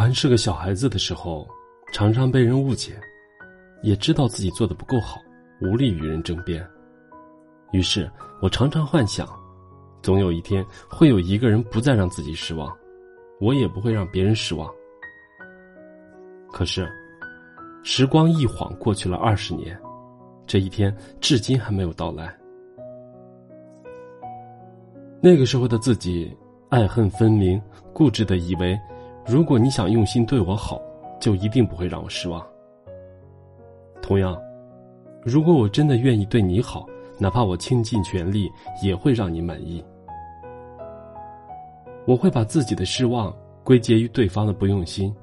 还是个小孩子的时候，常常被人误解，也知道自己做的不够好，无力与人争辩。于是我常常幻想，总有一天会有一个人不再让自己失望，我也不会让别人失望。可是，时光一晃过去了二十年，这一天至今还没有到来。那个时候的自己，爱恨分明，固执的以为，如果你想用心对我好，就一定不会让我失望。同样，如果我真的愿意对你好，哪怕我倾尽全力，也会让你满意。我会把自己的失望归结于对方的不用心，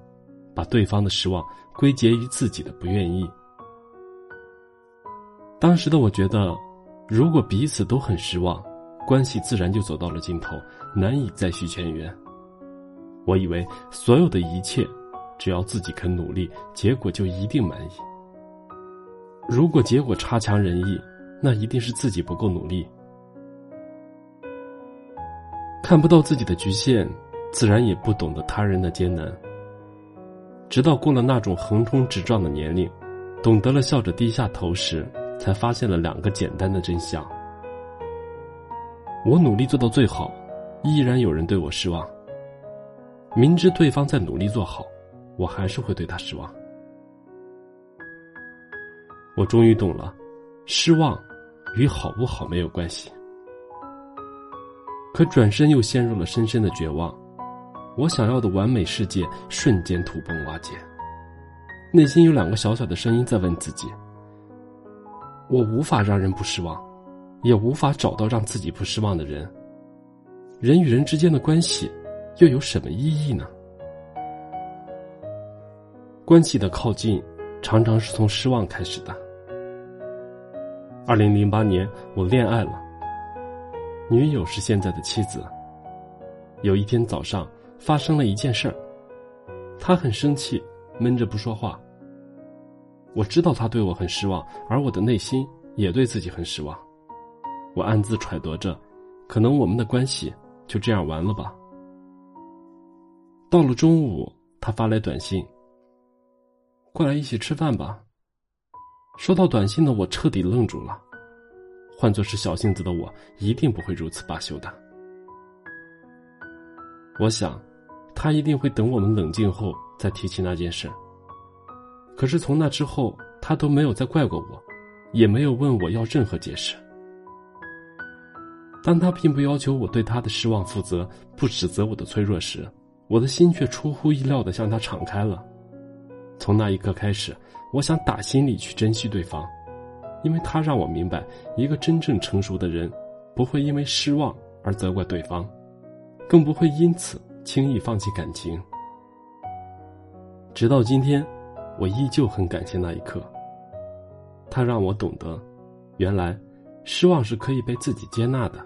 把对方的失望归结于自己的不愿意。当时的我觉得，如果彼此都很失望。关系自然就走到了尽头，难以再续前缘。我以为所有的一切，只要自己肯努力，结果就一定满意。如果结果差强人意，那一定是自己不够努力。看不到自己的局限，自然也不懂得他人的艰难。直到过了那种横冲直撞的年龄，懂得了笑着低下头时，才发现了两个简单的真相。我努力做到最好，依然有人对我失望。明知对方在努力做好，我还是会对他失望。我终于懂了，失望与好不好没有关系。可转身又陷入了深深的绝望，我想要的完美世界瞬间土崩瓦解。内心有两个小小的声音在问自己：我无法让人不失望。也无法找到让自己不失望的人。人与人之间的关系，又有什么意义呢？关系的靠近，常常是从失望开始的。二零零八年，我恋爱了，女友是现在的妻子。有一天早上，发生了一件事儿，她很生气，闷着不说话。我知道她对我很失望，而我的内心也对自己很失望。我暗自揣度着，可能我们的关系就这样完了吧。到了中午，他发来短信：“过来一起吃饭吧。”收到短信的我彻底愣住了。换作是小性子的我，一定不会如此罢休的。我想，他一定会等我们冷静后再提起那件事。可是从那之后，他都没有再怪过我，也没有问我要任何解释。当他并不要求我对他的失望负责，不指责我的脆弱时，我的心却出乎意料的向他敞开了。从那一刻开始，我想打心里去珍惜对方，因为他让我明白，一个真正成熟的人，不会因为失望而责怪对方，更不会因此轻易放弃感情。直到今天，我依旧很感谢那一刻。他让我懂得，原来，失望是可以被自己接纳的。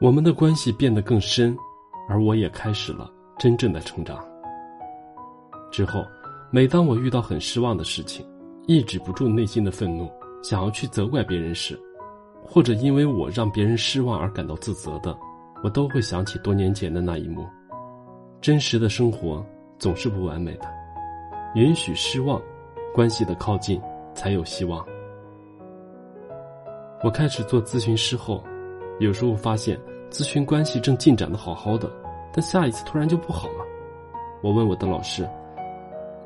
我们的关系变得更深，而我也开始了真正的成长。之后，每当我遇到很失望的事情，抑制不住内心的愤怒，想要去责怪别人时，或者因为我让别人失望而感到自责的，我都会想起多年前的那一幕。真实的生活总是不完美的，允许失望，关系的靠近才有希望。我开始做咨询师后。有时候发现咨询关系正进展的好好的，但下一次突然就不好了。我问我的老师：“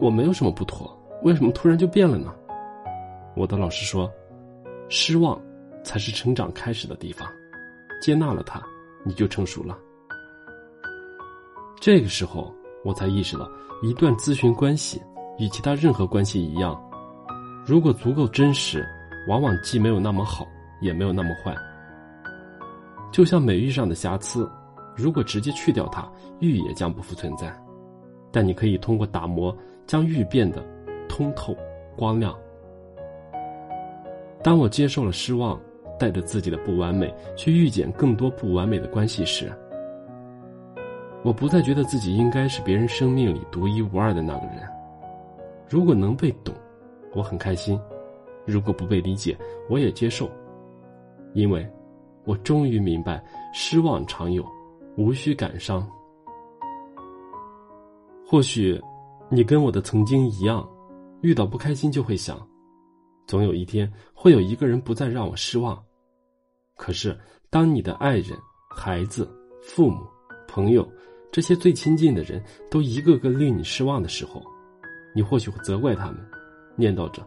我没有什么不妥，为什么突然就变了呢？”我的老师说：“失望才是成长开始的地方，接纳了它，你就成熟了。”这个时候，我才意识到，一段咨询关系与其他任何关系一样，如果足够真实，往往既没有那么好，也没有那么坏。就像美玉上的瑕疵，如果直接去掉它，玉也将不复存在。但你可以通过打磨，将玉变得通透、光亮。当我接受了失望，带着自己的不完美去遇见更多不完美的关系时，我不再觉得自己应该是别人生命里独一无二的那个人。如果能被懂，我很开心；如果不被理解，我也接受，因为。我终于明白，失望常有，无需感伤。或许，你跟我的曾经一样，遇到不开心就会想，总有一天会有一个人不再让我失望。可是，当你的爱人、孩子、父母、朋友这些最亲近的人都一个个令你失望的时候，你或许会责怪他们，念叨着：“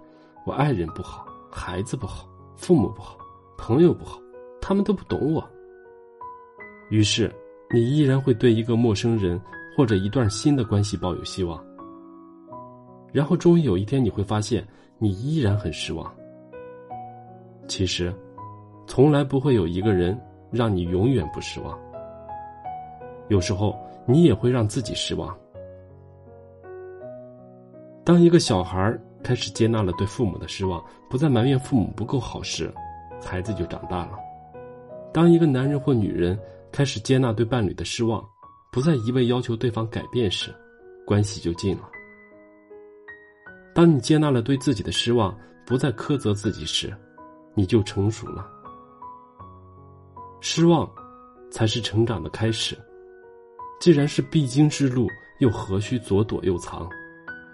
我爱人不好，孩子不好，父母不好，朋友不好，他们都不懂我。”于是，你依然会对一个陌生人。或者一段新的关系抱有希望，然后终于有一天你会发现，你依然很失望。其实，从来不会有一个人让你永远不失望。有时候你也会让自己失望。当一个小孩开始接纳了对父母的失望，不再埋怨父母不够好时，孩子就长大了。当一个男人或女人开始接纳对伴侣的失望，不再一味要求对方改变时，关系就近了。当你接纳了对自己的失望，不再苛责自己时，你就成熟了。失望，才是成长的开始。既然是必经之路，又何须左躲右藏？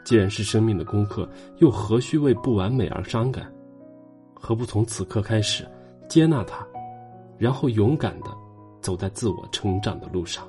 既然是生命的功课，又何须为不完美而伤感？何不从此刻开始，接纳它，然后勇敢地走在自我成长的路上？